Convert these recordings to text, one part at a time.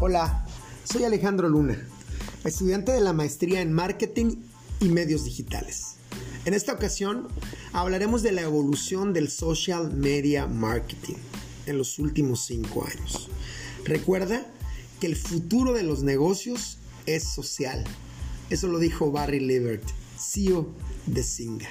Hola, soy Alejandro Luna, estudiante de la maestría en Marketing y Medios Digitales. En esta ocasión hablaremos de la evolución del social media marketing en los últimos cinco años. Recuerda que el futuro de los negocios es social. Eso lo dijo Barry Levert, CEO de Singa.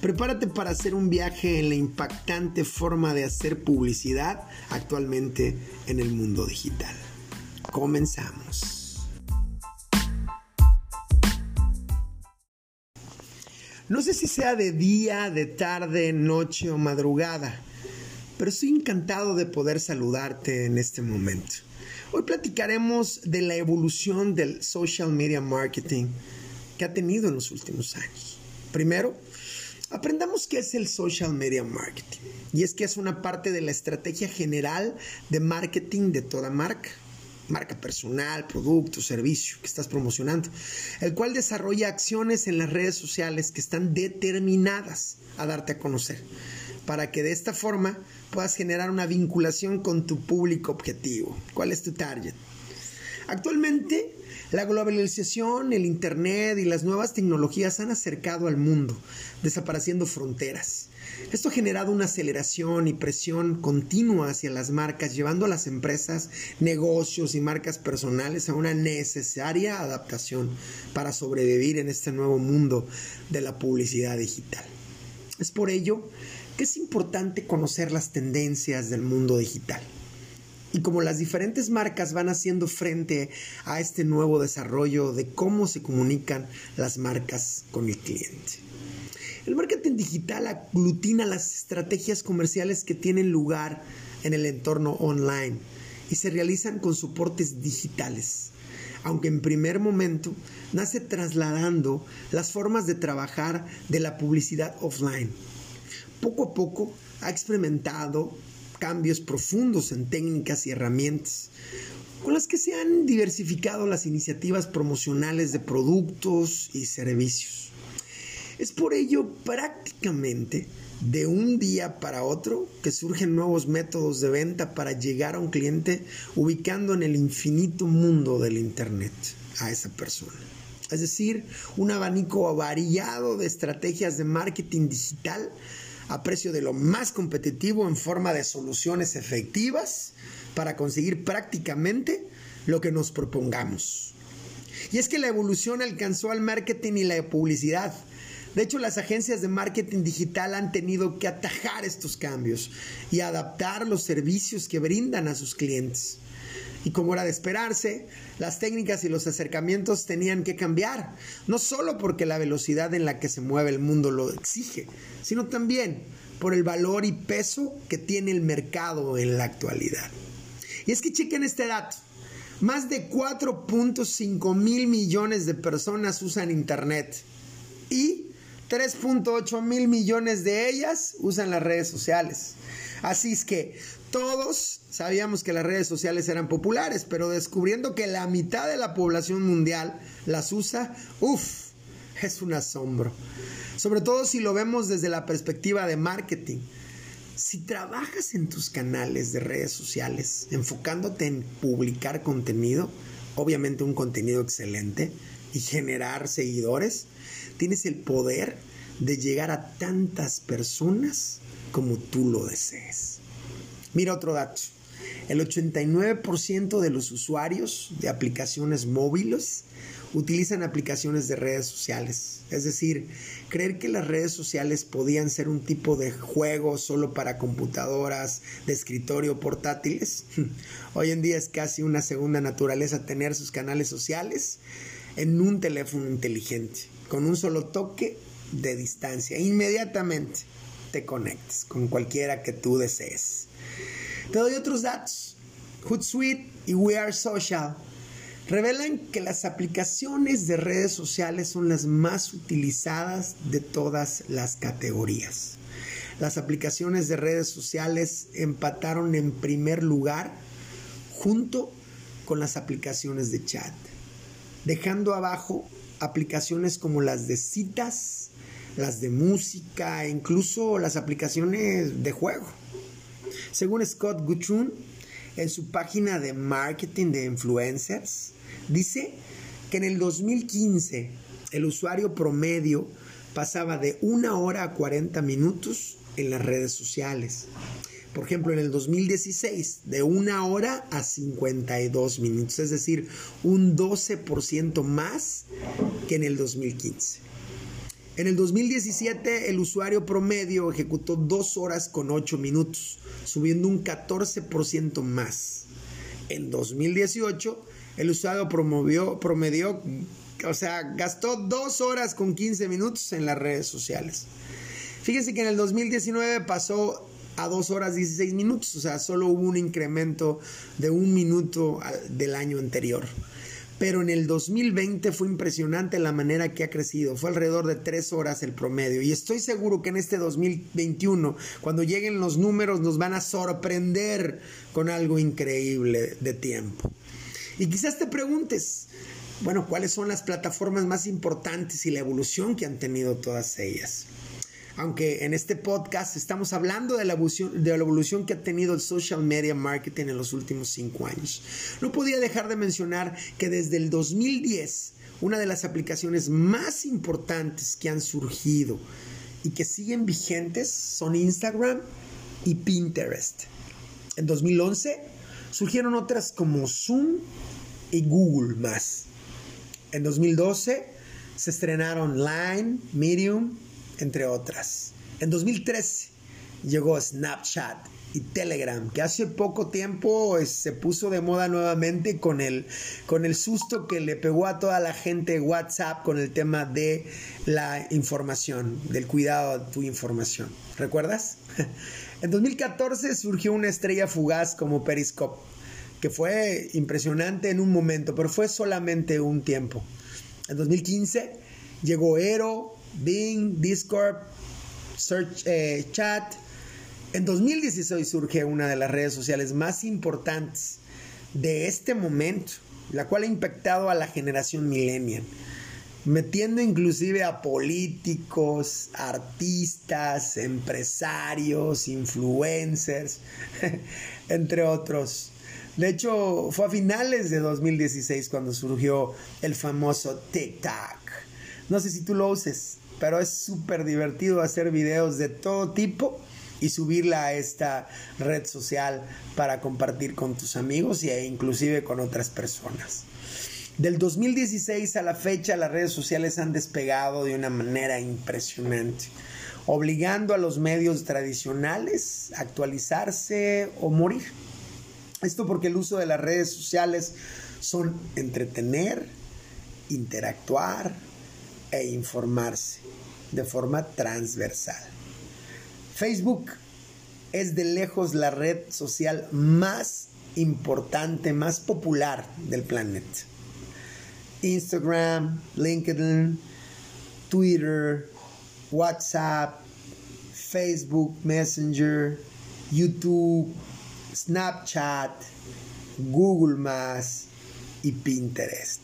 Prepárate para hacer un viaje en la impactante forma de hacer publicidad actualmente en el mundo digital. Comenzamos. No sé si sea de día, de tarde, noche o madrugada, pero estoy encantado de poder saludarte en este momento. Hoy platicaremos de la evolución del social media marketing que ha tenido en los últimos años. Primero, Aprendamos qué es el social media marketing. Y es que es una parte de la estrategia general de marketing de toda marca. Marca personal, producto, servicio que estás promocionando. El cual desarrolla acciones en las redes sociales que están determinadas a darte a conocer. Para que de esta forma puedas generar una vinculación con tu público objetivo. ¿Cuál es tu target? Actualmente la globalización, el Internet y las nuevas tecnologías han acercado al mundo, desapareciendo fronteras. Esto ha generado una aceleración y presión continua hacia las marcas, llevando a las empresas, negocios y marcas personales a una necesaria adaptación para sobrevivir en este nuevo mundo de la publicidad digital. Es por ello que es importante conocer las tendencias del mundo digital y como las diferentes marcas van haciendo frente a este nuevo desarrollo de cómo se comunican las marcas con el cliente. El marketing digital aglutina las estrategias comerciales que tienen lugar en el entorno online y se realizan con soportes digitales, aunque en primer momento nace trasladando las formas de trabajar de la publicidad offline. Poco a poco ha experimentado cambios profundos en técnicas y herramientas con las que se han diversificado las iniciativas promocionales de productos y servicios. Es por ello prácticamente de un día para otro que surgen nuevos métodos de venta para llegar a un cliente ubicando en el infinito mundo del Internet a esa persona. Es decir, un abanico variado de estrategias de marketing digital a precio de lo más competitivo en forma de soluciones efectivas para conseguir prácticamente lo que nos propongamos. Y es que la evolución alcanzó al marketing y la publicidad. De hecho, las agencias de marketing digital han tenido que atajar estos cambios y adaptar los servicios que brindan a sus clientes. Y como era de esperarse, las técnicas y los acercamientos tenían que cambiar, no solo porque la velocidad en la que se mueve el mundo lo exige, sino también por el valor y peso que tiene el mercado en la actualidad. Y es que chequen este dato. Más de 4.5 mil millones de personas usan Internet y 3.8 mil millones de ellas usan las redes sociales. Así es que todos sabíamos que las redes sociales eran populares, pero descubriendo que la mitad de la población mundial las usa, uff, es un asombro. Sobre todo si lo vemos desde la perspectiva de marketing. Si trabajas en tus canales de redes sociales, enfocándote en publicar contenido, obviamente un contenido excelente, y generar seguidores, tienes el poder de llegar a tantas personas como tú lo desees. Mira otro dato. El 89% de los usuarios de aplicaciones móviles utilizan aplicaciones de redes sociales. Es decir, creer que las redes sociales podían ser un tipo de juego solo para computadoras de escritorio portátiles. Hoy en día es casi una segunda naturaleza tener sus canales sociales en un teléfono inteligente, con un solo toque de distancia. Inmediatamente te conectas con cualquiera que tú desees. Te doy otros datos. Hootsuite y We Are Social revelan que las aplicaciones de redes sociales son las más utilizadas de todas las categorías. Las aplicaciones de redes sociales empataron en primer lugar junto con las aplicaciones de chat, dejando abajo aplicaciones como las de citas, las de música e incluso las aplicaciones de juego. Según Scott Guthrum, en su página de marketing de influencers, dice que en el 2015 el usuario promedio pasaba de una hora a 40 minutos en las redes sociales. Por ejemplo, en el 2016, de una hora a 52 minutos, es decir, un 12% más que en el 2015. En el 2017, el usuario promedio ejecutó dos horas con 8 minutos, subiendo un 14% más. En 2018, el usuario promovió, promedió, o sea, gastó dos horas con 15 minutos en las redes sociales. Fíjense que en el 2019 pasó a 2 horas 16 minutos, o sea, solo hubo un incremento de un minuto del año anterior. Pero en el 2020 fue impresionante la manera que ha crecido, fue alrededor de 3 horas el promedio. Y estoy seguro que en este 2021, cuando lleguen los números, nos van a sorprender con algo increíble de tiempo. Y quizás te preguntes, bueno, ¿cuáles son las plataformas más importantes y la evolución que han tenido todas ellas? Aunque en este podcast estamos hablando de la, evolución, de la evolución que ha tenido el social media marketing en los últimos cinco años. No podía dejar de mencionar que desde el 2010, una de las aplicaciones más importantes que han surgido y que siguen vigentes son Instagram y Pinterest. En 2011 surgieron otras como Zoom y Google más. En 2012 se estrenaron Line, Medium, entre otras. En 2013 llegó Snapchat y Telegram, que hace poco tiempo eh, se puso de moda nuevamente con el, con el susto que le pegó a toda la gente WhatsApp con el tema de la información, del cuidado de tu información. ¿Recuerdas? En 2014 surgió una estrella fugaz como Periscope, que fue impresionante en un momento, pero fue solamente un tiempo. En 2015 llegó Ero, Bing, Discord, Search eh, Chat. En 2016 surge una de las redes sociales más importantes de este momento, la cual ha impactado a la generación millennial, metiendo inclusive a políticos, artistas, empresarios, influencers, entre otros. De hecho, fue a finales de 2016 cuando surgió el famoso TikTok. No sé si tú lo uses, pero es súper divertido hacer videos de todo tipo y subirla a esta red social para compartir con tus amigos e inclusive con otras personas. Del 2016 a la fecha las redes sociales han despegado de una manera impresionante, obligando a los medios tradicionales a actualizarse o morir. Esto porque el uso de las redes sociales son entretener, interactuar, e informarse de forma transversal. Facebook es de lejos la red social más importante, más popular del planeta. Instagram, LinkedIn, Twitter, WhatsApp, Facebook Messenger, YouTube, Snapchat, Google y Pinterest.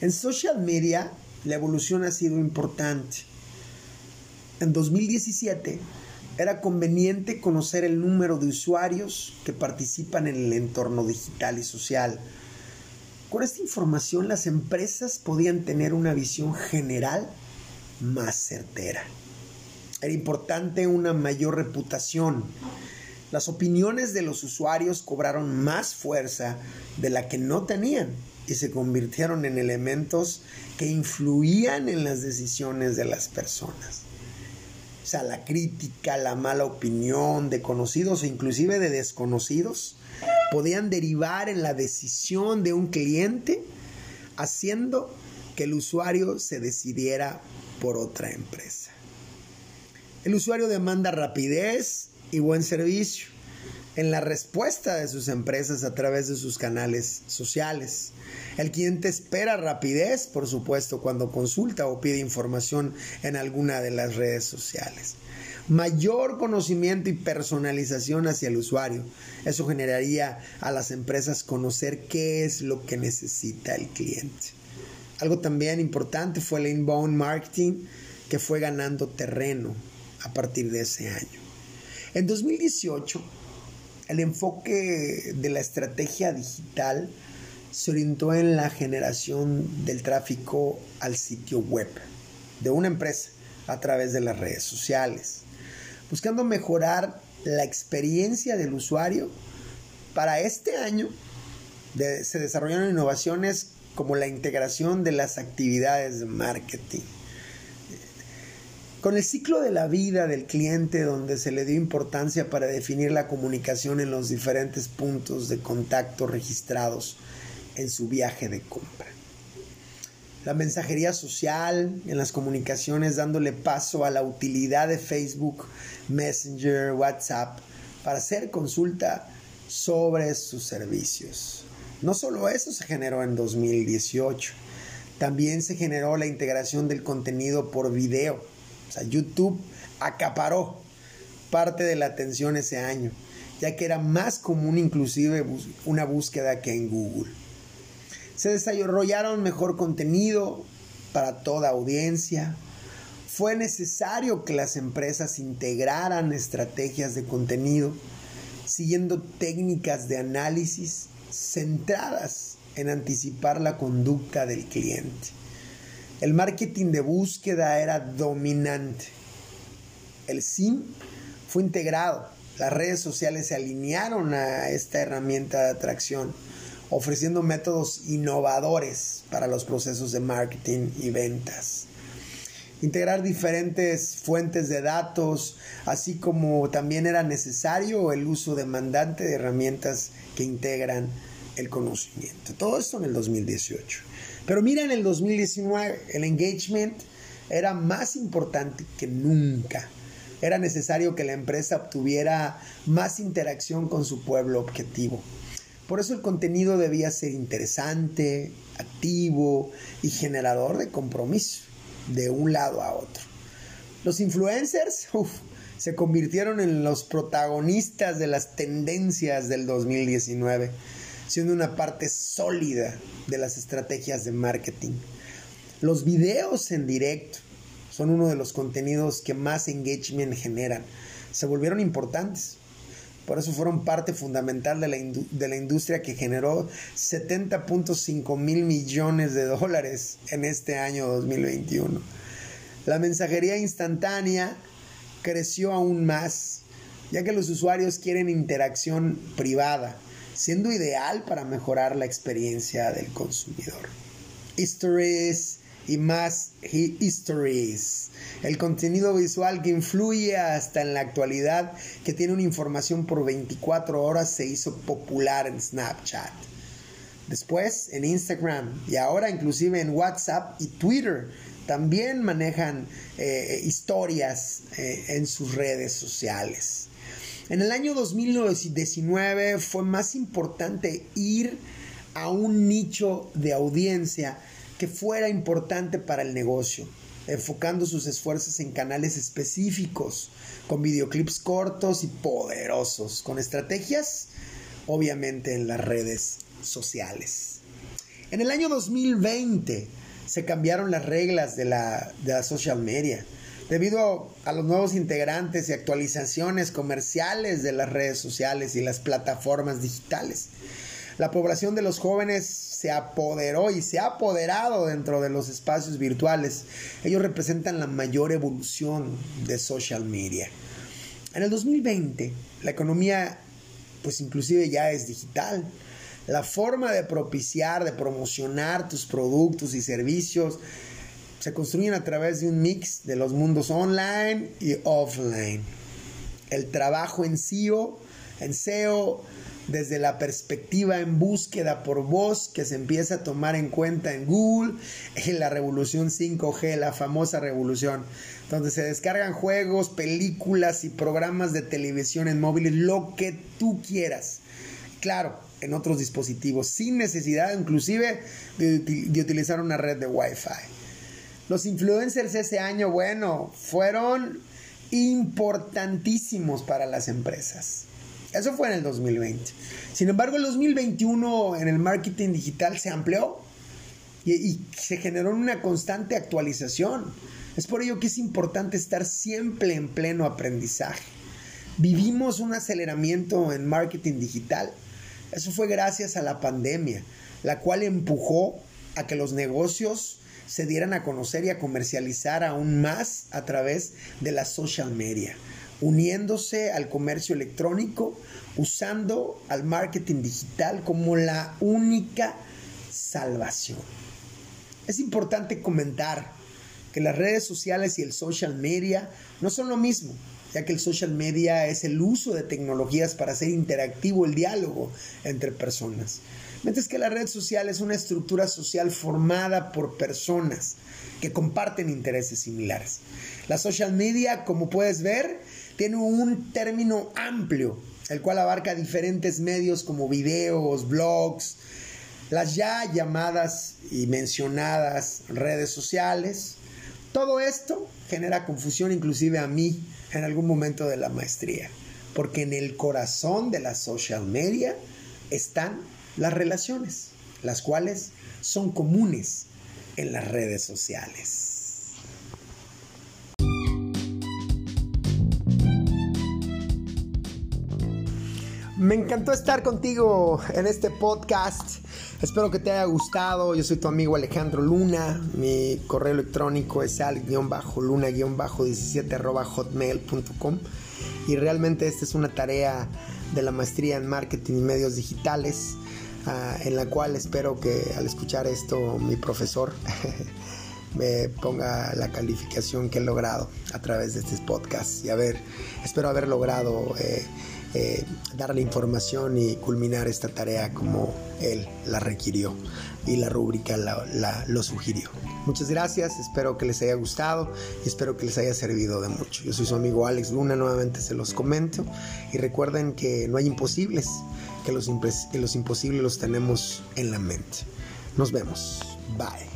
En social media la evolución ha sido importante. En 2017 era conveniente conocer el número de usuarios que participan en el entorno digital y social. Con esta información las empresas podían tener una visión general más certera. Era importante una mayor reputación. Las opiniones de los usuarios cobraron más fuerza de la que no tenían y se convirtieron en elementos que influían en las decisiones de las personas. O sea, la crítica, la mala opinión de conocidos o inclusive de desconocidos podían derivar en la decisión de un cliente haciendo que el usuario se decidiera por otra empresa. El usuario demanda rapidez y buen servicio en la respuesta de sus empresas a través de sus canales sociales. El cliente espera rapidez, por supuesto, cuando consulta o pide información en alguna de las redes sociales. Mayor conocimiento y personalización hacia el usuario. Eso generaría a las empresas conocer qué es lo que necesita el cliente. Algo también importante fue el inbound marketing que fue ganando terreno a partir de ese año. En 2018, el enfoque de la estrategia digital se orientó en la generación del tráfico al sitio web de una empresa a través de las redes sociales, buscando mejorar la experiencia del usuario. Para este año se desarrollaron innovaciones como la integración de las actividades de marketing. Con el ciclo de la vida del cliente donde se le dio importancia para definir la comunicación en los diferentes puntos de contacto registrados en su viaje de compra. La mensajería social en las comunicaciones dándole paso a la utilidad de Facebook, Messenger, WhatsApp para hacer consulta sobre sus servicios. No solo eso se generó en 2018, también se generó la integración del contenido por video. O sea, YouTube acaparó parte de la atención ese año, ya que era más común inclusive una búsqueda que en Google. Se desarrollaron mejor contenido para toda audiencia. Fue necesario que las empresas integraran estrategias de contenido siguiendo técnicas de análisis centradas en anticipar la conducta del cliente. El marketing de búsqueda era dominante. El SIM fue integrado. Las redes sociales se alinearon a esta herramienta de atracción, ofreciendo métodos innovadores para los procesos de marketing y ventas. Integrar diferentes fuentes de datos, así como también era necesario el uso demandante de herramientas que integran el conocimiento. Todo esto en el 2018. Pero mira, en el 2019 el engagement era más importante que nunca. Era necesario que la empresa obtuviera más interacción con su pueblo objetivo. Por eso el contenido debía ser interesante, activo y generador de compromiso de un lado a otro. Los influencers se convirtieron en los protagonistas de las tendencias del 2019 siendo una parte sólida de las estrategias de marketing. Los videos en directo son uno de los contenidos que más engagement generan. Se volvieron importantes. Por eso fueron parte fundamental de la, de la industria que generó 70.5 mil millones de dólares en este año 2021. La mensajería instantánea creció aún más, ya que los usuarios quieren interacción privada siendo ideal para mejorar la experiencia del consumidor. Histories y más histories. El contenido visual que influye hasta en la actualidad, que tiene una información por 24 horas, se hizo popular en Snapchat. Después en Instagram y ahora inclusive en WhatsApp y Twitter también manejan eh, historias eh, en sus redes sociales. En el año 2019 fue más importante ir a un nicho de audiencia que fuera importante para el negocio, enfocando sus esfuerzos en canales específicos, con videoclips cortos y poderosos, con estrategias obviamente en las redes sociales. En el año 2020 se cambiaron las reglas de la, de la social media debido a los nuevos integrantes y actualizaciones comerciales de las redes sociales y las plataformas digitales. La población de los jóvenes se apoderó y se ha apoderado dentro de los espacios virtuales. Ellos representan la mayor evolución de social media. En el 2020, la economía, pues inclusive ya es digital. La forma de propiciar, de promocionar tus productos y servicios se construyen a través de un mix de los mundos online y offline. El trabajo en SEO, en SEO, desde la perspectiva en búsqueda por voz que se empieza a tomar en cuenta en Google, en la revolución 5G, la famosa revolución, donde se descargan juegos, películas y programas de televisión en móviles, lo que tú quieras. Claro, en otros dispositivos, sin necesidad inclusive de, de utilizar una red de Wi-Fi. Los influencers ese año, bueno, fueron importantísimos para las empresas. Eso fue en el 2020. Sin embargo, el 2021 en el marketing digital se amplió y, y, se generó una constante actualización. Es por ello que es importante estar siempre en pleno aprendizaje. vivimos un aceleramiento en marketing digital. Eso fue gracias a la pandemia, la cual empujó a que los negocios se dieran a conocer y a comercializar aún más a través de la social media, uniéndose al comercio electrónico, usando al marketing digital como la única salvación. Es importante comentar que las redes sociales y el social media no son lo mismo, ya que el social media es el uso de tecnologías para hacer interactivo el diálogo entre personas. Mientras que la red social es una estructura social formada por personas que comparten intereses similares. La social media, como puedes ver, tiene un término amplio, el cual abarca diferentes medios como videos, blogs, las ya llamadas y mencionadas redes sociales. Todo esto genera confusión inclusive a mí en algún momento de la maestría, porque en el corazón de la social media están las relaciones, las cuales son comunes en las redes sociales. Me encantó estar contigo en este podcast. Espero que te haya gustado. Yo soy tu amigo Alejandro Luna. Mi correo electrónico es al-luna-17 hotmail.com. Y realmente esta es una tarea de la maestría en marketing y medios digitales, ah, en la cual espero que al escuchar esto mi profesor me ponga la calificación que he logrado a través de este podcast. Y a ver, espero haber logrado... Eh, eh, dar la información y culminar esta tarea como él la requirió y la rúbrica lo sugirió. Muchas gracias, espero que les haya gustado y espero que les haya servido de mucho. Yo soy su amigo Alex Luna, nuevamente se los comento y recuerden que no hay imposibles, que los, imposibles los tenemos en la mente. Nos vemos, bye.